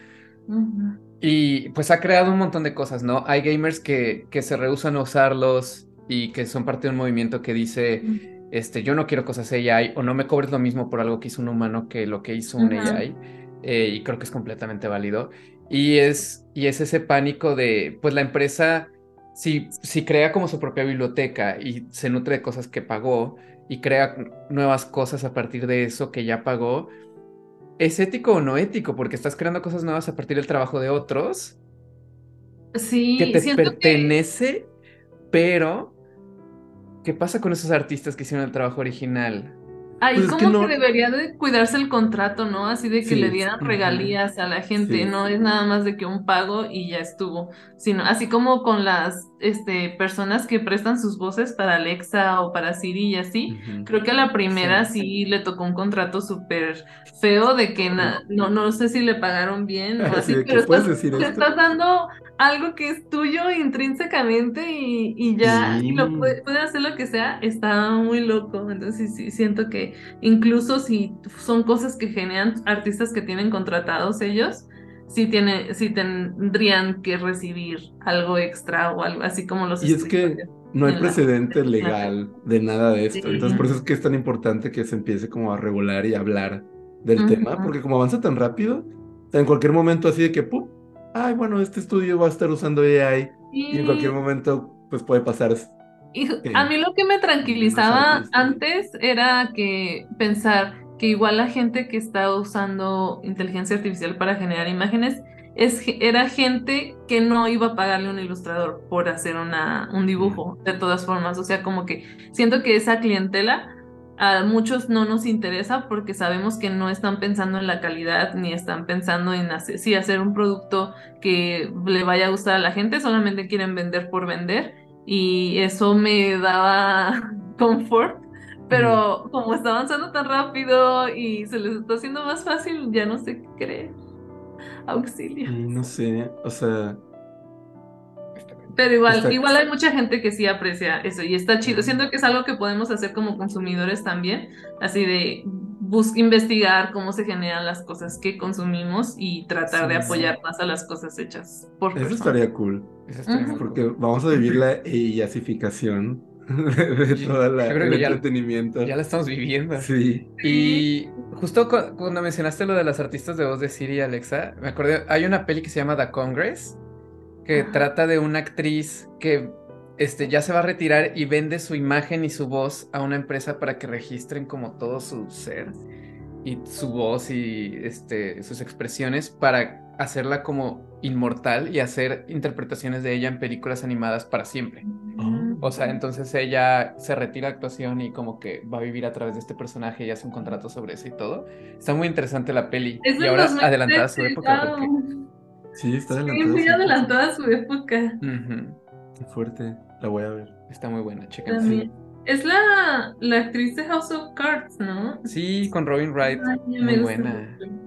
Y pues ha creado un montón de cosas, ¿no? Hay gamers que, que se rehusan a usarlos y que son parte de un movimiento que dice, este, yo no quiero cosas AI o no me cobres lo mismo por algo que hizo un humano que lo que hizo un AI. Eh, y creo que es completamente válido. Y es, y es ese pánico de, pues la empresa, si, si crea como su propia biblioteca y se nutre de cosas que pagó y crea nuevas cosas a partir de eso que ya pagó, ¿es ético o no ético? Porque estás creando cosas nuevas a partir del trabajo de otros. Sí, que te pertenece, pero ¿qué pasa con esos artistas que hicieron el trabajo original? Ahí pues como que, debería de cuidarse el contrato, ¿no? Así de que le dieran regalías a la gente, no es nada más de que un pago y ya estuvo, sino así como con las este, personas que prestan sus voces para Alexa o para Siri y así, creo que a la primera sí, le tocó un contrato súper feo de que no, no sé si le pagaron bien o así, pero estás, estás dando algo que es tuyo intrínsecamente y, ya y lo puede, hacer lo que sea, está muy loco. Entonces sí, siento que incluso si son cosas que generan artistas que tienen contratados ellos, sí, tiene, sí tendrían que recibir algo extra o algo así como los... Y es que no hay precedente legal de nada de esto. Entonces por eso es que es tan importante que se empiece como a regular y hablar del tema, porque como avanza tan rápido, en cualquier momento así de que, ¡pum! ay, bueno, este estudio va a estar usando AI y, en cualquier momento pues puede pasar. a mí lo que me tranquilizaba antes era que pensar que igual la gente que está usando inteligencia artificial para generar imágenes es, era gente que no iba a pagarle un ilustrador por hacer una, un dibujo, de todas formas. O sea, como que siento que esa clientela a muchos no nos interesa porque sabemos que no están pensando en la calidad ni están pensando en hacer, hacer un producto que le vaya a gustar a la gente, solamente quieren vender por vender y eso me daba confort, pero como está avanzando tan rápido y se les está haciendo más fácil, ya no sé qué creer. Auxilio. No sé, o sea, Pero igual, Está- igual hay mucha gente que sí aprecia eso y está chido. Siento que es algo que podemos hacer como consumidores también, así de bus investigar cómo se generan las cosas que consumimos y tratar de Sí. apoyar más a las cosas hechas por eso personas. estaría cool. Eso estaría Porque vamos a vivir la eyasificación de todo yo creo el ya- entretenimiento. Ya la estamos viviendo. Sí. Y justo cu- cuando mencionaste lo de las artistas de voz de Siri y Alexa, me acordé, hay una peli que se llama The Congress, que Ajá. trata de una actriz que este, ya se va a retirar y vende su imagen y su voz a una empresa para que registren como todo su ser y su voz y este, sus expresiones para hacerla como inmortal y hacer interpretaciones de ella en películas animadas para siempre. Mm. O sea, entonces ella se retira de actuación y como que va a vivir a través de este personaje y hace un contrato sobre eso y todo. Está muy interesante la peli. Es y ahora 2013, adelantada a su época porque... Sí, está Sí, adelantado. muy adelantada a su época. Qué fuerte. La voy a ver. Está muy buena. También. Es la, la actriz de House of Cards, ¿no? Sí, con Robin Wright. Ay, Muy buena. mucho.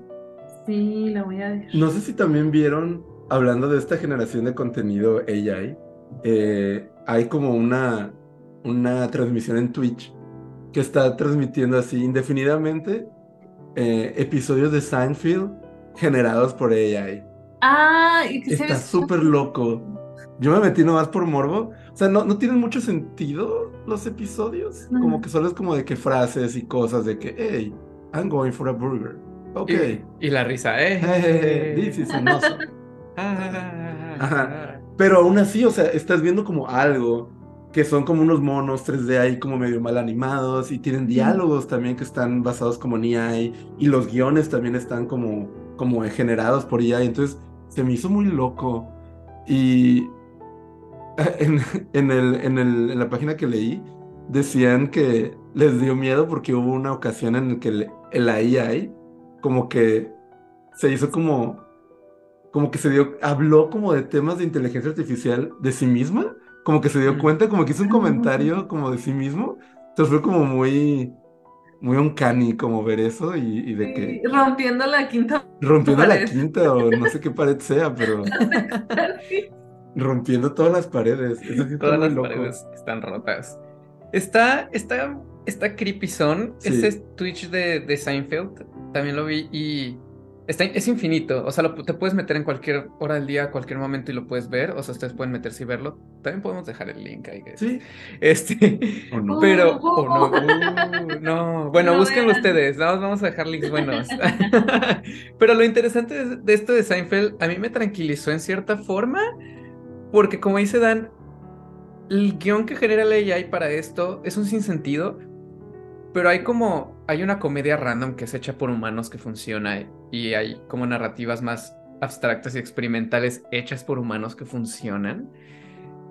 Sí, la voy a ver. No sé si también vieron, hablando de esta generación de contenido AI, eh, hay como una, una transmisión en Twitch que está transmitiendo así indefinidamente eh, episodios de Seinfeld generados por AI. Ah, y que Está ve súper loco. Yo me metí nomás por morbo. O sea, no, no tienen mucho sentido los episodios. Como que solo es como de que frases y cosas de que, hey, I'm going for a burger. Ok. Y, y la risa, ¿eh? Hey, this is an awesome. Ajá. Pero aún así, o sea, estás viendo como algo que son como unos monos 3D ahí como medio mal animados y tienen diálogos también que están basados como en AI y los guiones también están como, como generados por AI. Entonces se me hizo muy loco. Y en, en el, en el- en la página que leí decían que les dio miedo porque hubo una ocasión en la que el, el AI como que se hizo como como que se dio, habló como de temas de inteligencia artificial de sí misma, como que se dio cuenta, como que hizo un Ah. comentario como de sí mismo, entonces fue como muy, muy uncanny como ver eso y, y de que rompiendo la quinta rompiendo la quinta o no sé qué pared sea, pero rompiendo todas las paredes, eso sí está Todas las loco. paredes están rotas. Está, está, está creepy son. Sí. Ese Twitch de, de Seinfeld también lo vi y está, es infinito. O sea, lo- te puedes meter en cualquier hora del día, cualquier momento y lo puedes ver. O sea, ustedes pueden meterse y verlo. También podemos dejar el link ahí. Sí, Este, o no. pero, Uh, o no, uh, no. Bueno, No búsquenlo vean. ustedes. Nada más vamos a dejar links buenos. Pero lo interesante de, de esto de Seinfeld, a mí me tranquilizó en cierta forma, porque como dice Dan, el guion que genera la AI para esto es un sinsentido, pero hay como, hay una comedia random que es hecha por humanos que funciona y hay como narrativas más abstractas y experimentales hechas por humanos que funcionan.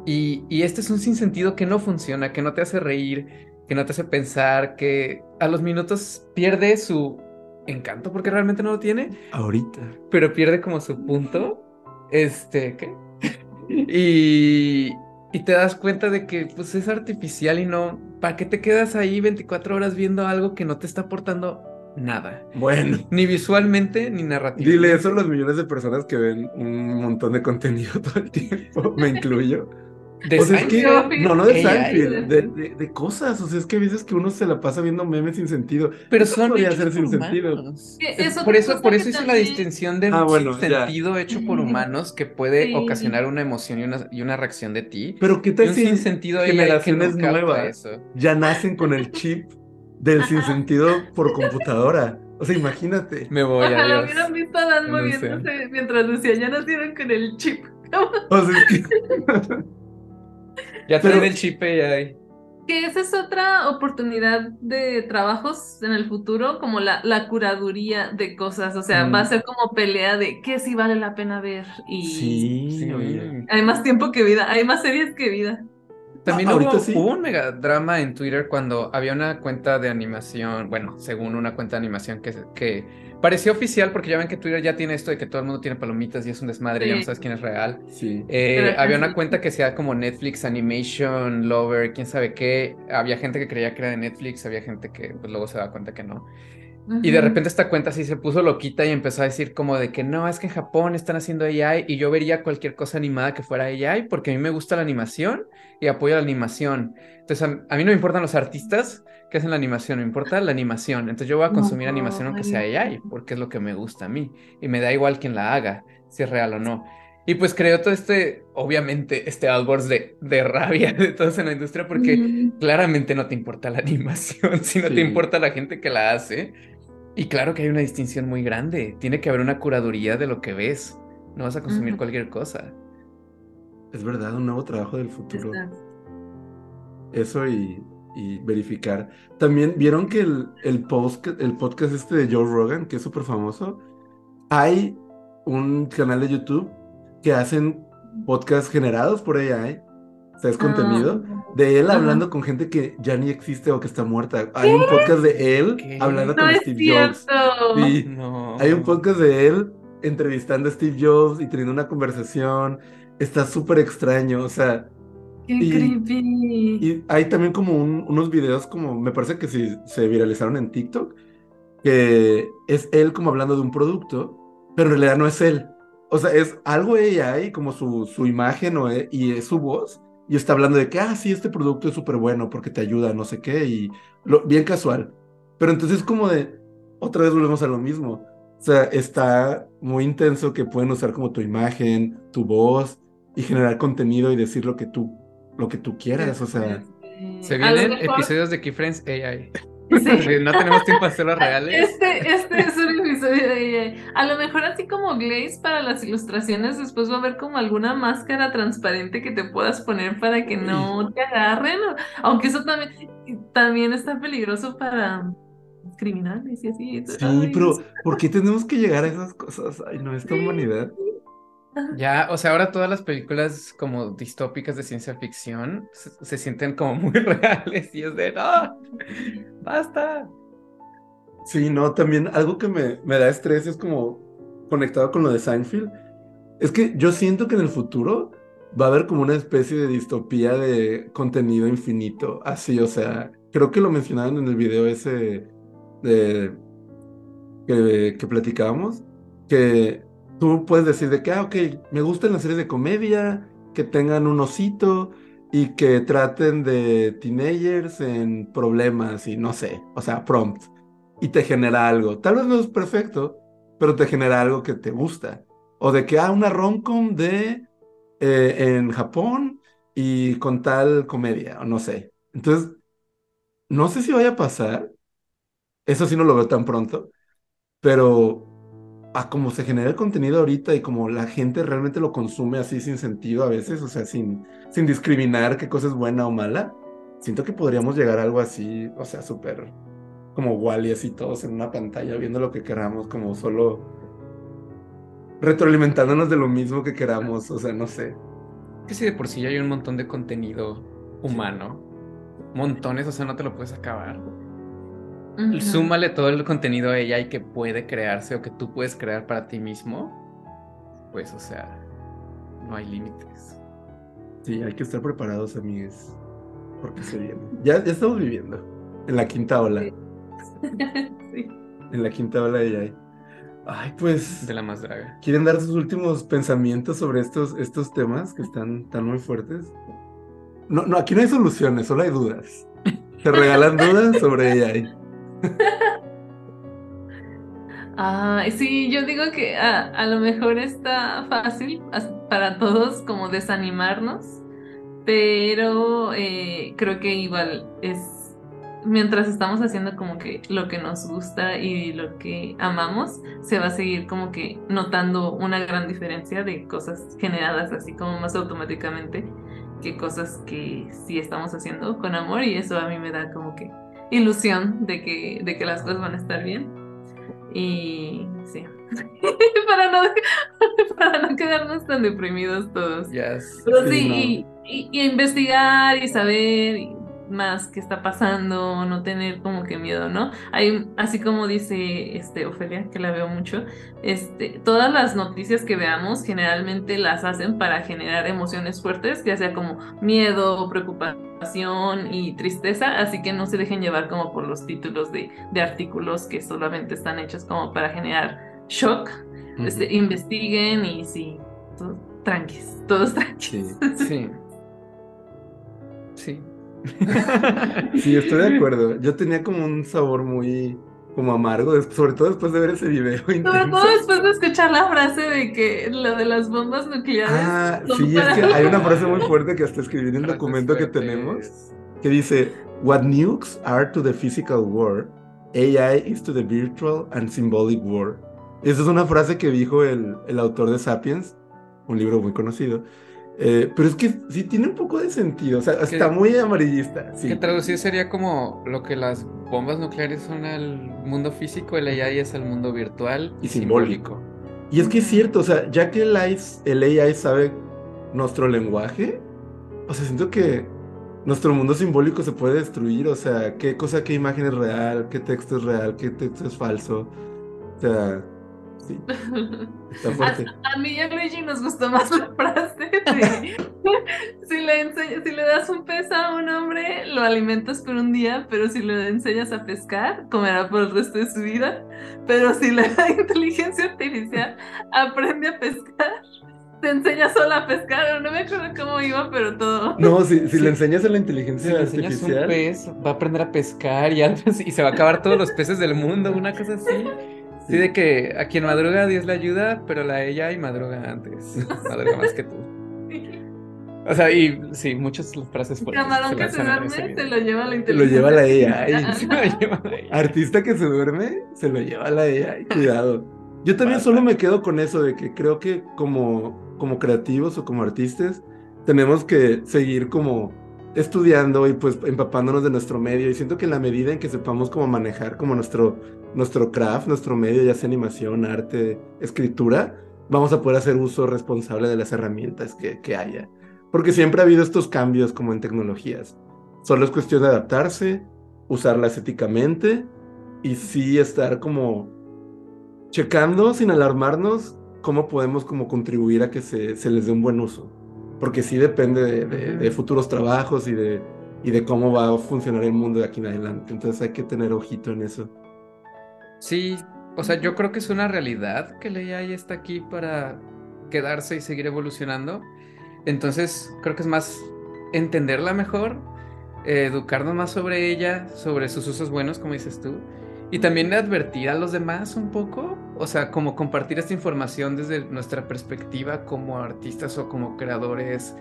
Y, y este es un sinsentido que no funciona, que no te hace reír, que no te hace pensar, que a los minutos pierde su encanto porque realmente no lo tiene, Ahorita. pero pierde como su punto. Este, ¿qué? Y, y te das cuenta de que pues es artificial y no, ¿para qué te quedas ahí 24 horas viendo algo que no te está aportando nada? Bueno. Ni visualmente ni narrativamente. Dile eso a los millones de personas que ven un montón de contenido todo el tiempo, me incluyo. De o sea, es que, no, no de Seinfeld, de, de- de cosas. O sea, es que a veces que uno se la pasa viendo memes sin sentido. Pero Eso son podría ser sin por sentido. Que Es- es por eso, por que eso hice la también- distinción de Ah, bueno, ya. sentido hecho por humanos que puede Sí. ocasionar una emoción y una, y una reacción de ti. Pero qué tal si que generaciones capta nuevas ya nacen con el chip del sinsentido por computadora? O sea, imagínate. Me voy, Ojalá adiós. hubieran visto a Dan No sé. moviéndose mientras decía, ya nacieron con el chip. O sea, es que- Ya Pero- traen el chip AI. Que esa es otra oportunidad de trabajos en el futuro, como la, la curaduría de cosas. O sea, Mm. va a ser como pelea de qué sí vale la pena ver. Y sí, Sí. oye. hay más tiempo que vida, hay más series que vida. También Ah, hubo, ahorita sí. hubo un mega drama en Twitter cuando había una cuenta de animación, bueno, según una cuenta de animación que, que parecía oficial, porque ya ven que Twitter ya tiene esto de que todo el mundo tiene palomitas y es un desmadre, ya no Sí. sabes quién es real. Sí. Eh, había una cuenta que sea como Netflix Animation Lover, quién sabe qué. Había gente que creía que era de Netflix, había gente que pues, luego se da cuenta que no. Y de repente esta cuenta así se puso loquita y empezó a decir como de que no, es que en Japón están haciendo AI y yo vería cualquier cosa animada que fuera AI porque a mí me gusta la animación y apoyo la animación. Entonces a, a mí no me importan los artistas que hacen la animación, me importa la animación. Entonces yo voy a consumir animación aunque sea AI porque es lo que me gusta a mí y me da igual quién la haga, si es real o no. Y pues creó todo este, obviamente, este outburst de, de rabia de todos en la industria porque claramente no te importa la animación, sino Sí. te importa la gente que la hace. Y claro que hay una distinción muy grande. Tiene que haber una curaduría de lo que ves. No vas a consumir cualquier cosa. Es verdad, un nuevo trabajo del futuro. Exacto. Eso y, y verificar. También vieron que el, el, post, el podcast este de Joe Rogan, que es súper famoso, hay un canal de YouTube que hacen podcasts generados por AI, o sea, es contenido, Ah, de él Ajá. hablando con gente que ya ni existe o que está muerta. Hay un podcast de él ¿Qué? hablando No con es Steve Jobs. cierto. Sí, No. hay un podcast de él entrevistando a Steve Jobs y teniendo una conversación. Está súper extraño, o sea, Qué Y- creepy. y hay también como un- unos videos como, me parece que sí, se viralizaron en TikTok, que es él como hablando de un producto, pero en realidad no es él. O sea, es algo AI, como su, su imagen o e- y es su voz, y está hablando de que, ah, sí, este producto es súper bueno porque te ayuda, no sé qué, y lo, bien casual. Pero entonces como de, otra vez volvemos a lo mismo. O sea, está muy intenso que pueden usar como tu imagen, tu voz, y generar contenido y decir lo que tú, lo que tú quieras, o sea... Se A lo vienen mejor- episodios de Keyfriends AI. Sí. no tenemos tiempo de hacerlos reales. Este, este es un episodio de A lo mejor así como Glaze para las ilustraciones, después va a haber como alguna máscara transparente que te puedas poner para que no te agarren. o- Aunque eso también, también está peligroso para criminales y así. Sí, Ay, pero ¿por qué tenemos que llegar a esas cosas? Ay, no, esta humanidad. Ya, o sea, ahora todas las películas como distópicas de ciencia ficción se, se sienten como muy reales y es de, no, basta. Sí, no, también algo que me, me da estrés es como conectado con lo de Seinfeld. Es que yo siento que en el futuro va a haber como una especie de distopía de contenido infinito. Así, o sea, creo que lo mencionaban en el video ese de, que, que platicábamos, que tú puedes decir de que, ah, ok, me gustan las series de comedia, que tengan un osito y que traten de teenagers en problemas y no sé, o sea, prompt. Y te genera algo. Tal vez no es perfecto, pero te genera algo que te gusta. O de que, ah, una romcom de eh, en Japón y con tal comedia, o no sé. Entonces, no sé si vaya a pasar. Eso sí no lo veo tan pronto. Pero a como se genera el contenido ahorita y como la gente realmente lo consume así sin sentido a veces, o sea, sin, sin discriminar qué cosa es buena o mala, siento que podríamos llegar a algo así, o sea, súper como Wally, así todos en una pantalla viendo lo que queramos, como solo retroalimentándonos de lo mismo que queramos, o sea, no sé. Que si de por sí ya hay un montón de contenido humano, montones, o sea, no te lo puedes acabar. Súmale todo el contenido a ella y que puede crearse o que tú puedes crear para ti mismo, pues, o sea, no hay límites. Sí, hay que estar preparados, amigues, porque se viene. Ya, ya estamos viviendo en la quinta ola, Sí. Sí. en la quinta ola de AI. Ay, pues... De la más draga. ¿Quieren dar sus últimos pensamientos sobre estos, estos temas que están tan muy fuertes? No, no, aquí no hay soluciones, solo hay dudas. Te regalan dudas sobre AI. Ah, sí, yo digo que a, lo mejor está fácil para todos como desanimarnos, pero eh, creo que igual es mientras estamos haciendo como que lo que nos gusta y lo que amamos, se va a seguir como que notando una gran diferencia de cosas generadas así como más automáticamente que cosas que sí estamos haciendo con amor y eso a mí me da como que ilusión de que, de que las cosas van a estar bien. Y sí, para no, para no quedarnos tan deprimidos todos. Yes. Pero Sí, sí, no. y, y- y investigar y saber y más qué está pasando, no tener como que miedo, ¿no? Hay, así como dice este Ofelia, que la veo mucho, este, todas las noticias que veamos generalmente las hacen para generar emociones fuertes, ya sea como miedo, preocupación y tristeza, así que no se dejen llevar como por los títulos de, de artículos que solamente están hechos como para generar shock. Este, investiguen y sí, tranquis, todos tranquis. Sí. Sí. Sí, estoy de acuerdo. Yo tenía como un sabor muy como amargo, sobre todo después de ver ese video. Sobre todo después de escuchar la frase de que lo de las bombas nucleares. Ah, sí, es que hay una frase muy fuerte que hasta escribí en el documento que tenemos que dice: What nukes are to the physical war, AI is to the virtual and symbolic war. Esa es una frase que dijo el, el autor de Sapiens, un libro muy conocido. Eh, pero es que sí tiene un poco de sentido, o sea, está muy amarillista. Sí. Que traducir sería como lo que las bombas nucleares son al mundo físico, el AI es al mundo virtual y, simbólico. Y es que es cierto, o sea, ya que el AI, el AI sabe nuestro lenguaje, o sea, siento que nuestro mundo simbólico se puede destruir, o sea, qué cosa, qué imagen es real, qué texto es real, qué texto es falso. O sea, A, mí y a Luigi nos gustó más la frase de si, le si le das un pez a un hombre, lo alimentas por un día, pero si le enseñas a pescar, comerá por el resto de su vida. Pero si le da inteligencia artificial, aprende a pescar. Te enseña solo a pescar, no me acuerdo cómo iba, pero todo. No, si, si le enseñas a la inteligencia si artificial. un pez, va a aprender a pescar y, y se va a acabar todos los peces del mundo, una cosa así. Sí, de que a quien madruga Dios le ayuda, pero la ella y madruga antes. Madruga más que tú. O sea, y sí, muchas frases fuertes. Camarón que se duerme, se lo lleva la inteligencia. Lo lleva la ella. Se lo lleva la ella. Artista que se duerme, se lo lleva la ella. Cuidado. Yo también solo me quedo con eso de que creo que como, como creativos o como artistas tenemos que seguir como estudiando y pues empapándonos de nuestro medio y siento que en la medida en que sepamos cómo manejar como nuestro nuestro craft, nuestro medio, ya sea animación, arte, escritura, vamos a poder hacer uso responsable de las herramientas que, que haya. Porque siempre ha habido estos cambios como en tecnologías. Solo es cuestión de adaptarse, usarlas éticamente y sí estar como checando sin alarmarnos cómo podemos como contribuir a que se, se les dé un buen uso. Porque sí depende de, de, futuros trabajos y de, y de cómo va a funcionar el mundo de aquí en adelante. Entonces hay que tener ojito en eso. Sí, o sea, yo creo que es una realidad que la AI está aquí para quedarse y seguir evolucionando. Entonces, creo que es más entenderla mejor, educarnos más sobre ella, sobre sus usos buenos, como dices tú, y también advertir a los demás un poco, o sea, como compartir esta información desde nuestra perspectiva como artistas o como creadores,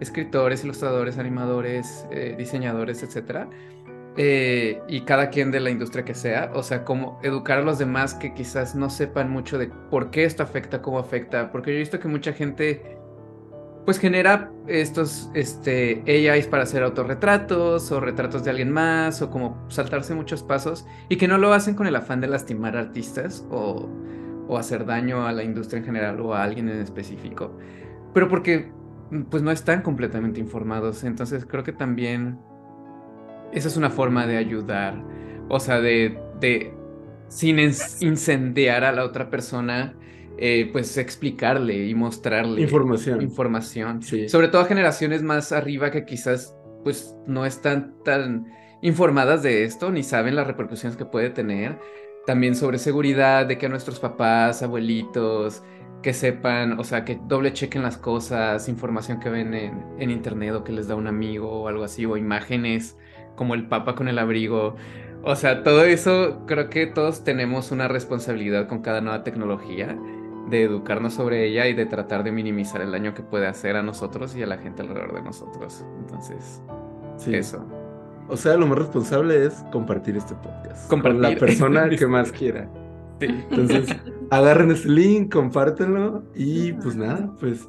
escritores, ilustradores, animadores, eh, diseñadores, etcétera eh, y cada quien de la industria que sea, o sea, como educar a los demás que quizás no sepan mucho de por qué esto afecta, cómo afecta, porque yo he visto que mucha gente pues genera estos este, AIs para hacer autorretratos o retratos de alguien más o como saltarse muchos pasos y que no lo hacen con el afán de lastimar artistas o, o hacer daño a la industria en general o a alguien en específico, pero porque pues no están completamente informados, entonces creo que también esa es una forma de ayudar, o sea, de, de sin incendiar a la otra persona, eh, pues explicarle y mostrarle información. Información. Sobre todo a generaciones más arriba que quizás pues no están tan informadas de esto ni saben las repercusiones que puede tener. También sobre seguridad, de que nuestros papás, abuelitos, que sepan, o sea, que doble chequen las cosas, información que ven en, en internet o que les da un amigo o algo así, o imágenes como el papa con el abrigo. O sea, todo eso creo que todos tenemos una responsabilidad con cada nueva tecnología de educarnos sobre ella y de tratar de minimizar el daño que puede hacer a nosotros y a la gente alrededor de nosotros. Entonces, sí. eso. O sea, lo más responsable es compartir este podcast con la persona que más quiera. Sí. Entonces, agarren ese link, compártenlo y pues nada, pues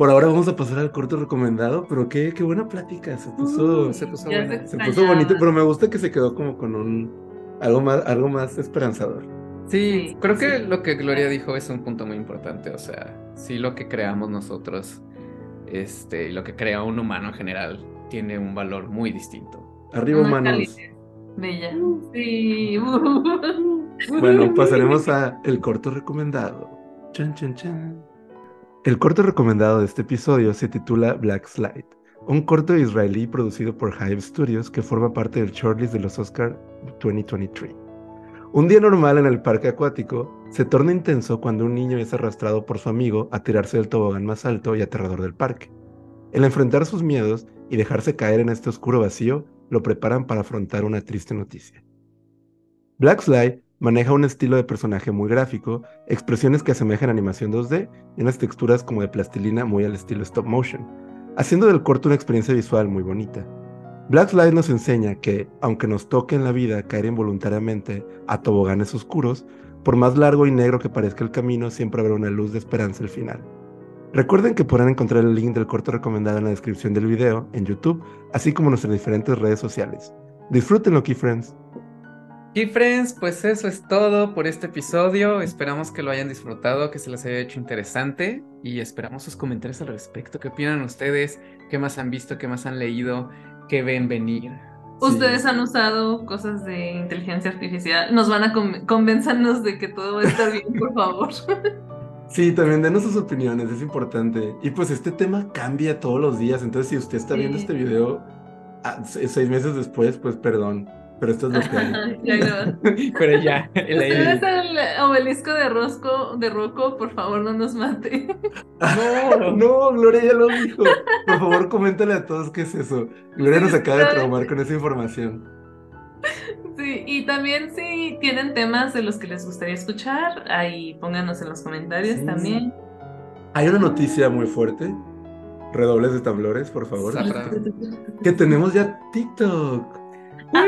por ahora vamos a pasar al corto recomendado, pero qué, qué buena plática. Se puso, se puso, se puso bonito, pero me gusta que se quedó como con un algo más, algo más esperanzador. Sí, creo que lo que Gloria dijo es un punto muy importante. O sea, sí lo que creamos nosotros, este, y lo que crea un humano en general, tiene un valor muy distinto. Arriba Una humanos. calidez Bella. Sí. Bueno, pasaremos a el corto recomendado. Chan, chan, chan. El corto recomendado de este episodio se titula Black Slide, un corto israelí producido por Hive Studios que forma parte del shortlist de los Oscar 2023. Un día normal en el parque acuático se torna intenso cuando un niño es arrastrado por su amigo a tirarse del tobogán más alto y aterrador del parque. El enfrentar sus miedos y dejarse caer en este oscuro vacío lo preparan para afrontar una triste noticia. Black Slide maneja un estilo de personaje muy gráfico, expresiones que asemejan animación 2D y unas texturas como de plastilina muy al estilo stop motion, haciendo del corto una experiencia visual muy bonita. Black Slide nos enseña que, aunque nos toque en la vida caer involuntariamente a toboganes oscuros, por más largo y negro que parezca el camino, siempre habrá una luz de esperanza al final. Recuerden que podrán encontrar el link del corto recomendado en la descripción del video, en YouTube, así como en nuestras diferentes redes sociales. Disfrútenlo, Key Friends. Y friends, pues eso es todo por este episodio. Esperamos que lo hayan disfrutado, que se les haya hecho interesante y esperamos sus comentarios al respecto. ¿Qué opinan ustedes? ¿Qué más han visto? ¿Qué más han leído? ¿Qué ven venir? Ustedes han usado cosas de inteligencia artificial. Nos van a con convencernos de que todo va a estar bien, por favor. Sí, también denos sus opiniones, es importante. Y pues este tema cambia todos los días, entonces si usted está viendo Sí. este video ah, se- seis meses después, pues perdón, pero esto es lo que hay. Ya no. Pero ya, el Usted aire. es el obelisco de Rosco, de Rocco, por favor, no nos mate. No, No, Gloria ya lo dijo. Por favor, coméntale a todos qué es eso. Gloria nos acaba de traumar con esa información. Sí, y también si tienen temas de los que les gustaría escuchar, ahí pónganos en los comentarios Sí. también. Hay una noticia muy fuerte. Redobles de tambores, por favor. Que tenemos ya TikTok. Ah,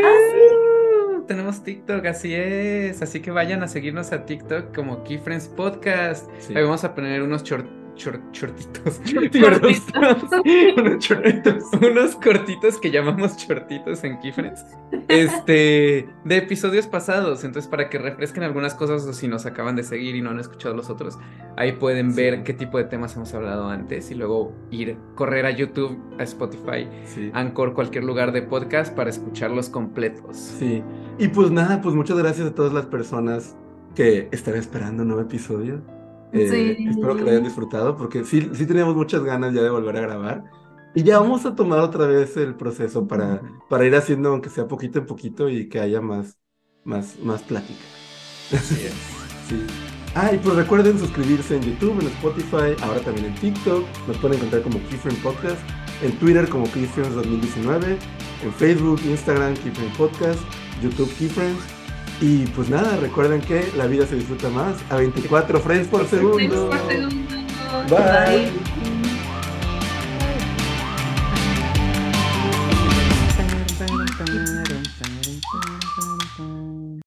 Uh, Tenemos TikTok, así es. Así que vayan a seguirnos a TikTok como Keyfriends Podcast. Sí. Ahí vamos a poner unos short, short- shortitos. Shortitos. unos shortitos. unos cortitos que llamamos shortitos en Keyfriends. Este, de episodios pasados. Entonces, para que refresquen algunas cosas o si nos acaban de seguir y no han escuchado los otros, ahí pueden Sí. ver qué tipo de temas hemos hablado antes y luego ir, correr a YouTube, a Spotify, Sí. Anchor, cualquier lugar de podcast para escucharlos completos. Sí. Y pues nada, pues muchas gracias a todas las personas que están esperando un nuevo episodio. Eh, Sí. Espero que lo hayan disfrutado porque sí, sí teníamos muchas ganas ya de volver a grabar. Y ya vamos a tomar otra vez el proceso para, para ir haciendo, aunque sea poquito en poquito, y que haya más, más, más plática. Así es. Sí. Ah, y pues recuerden suscribirse en YouTube, en Spotify, ahora también en TikTok. Nos pueden encontrar como Keyframe Podcast, en Twitter como Keyframes 2019, en Facebook, Instagram, Keyframe Podcast, YouTube Keyframes. Y pues nada, recuerden que la vida se disfruta más a 24 frames por Frames segundo. por segundo. Bye. Bye.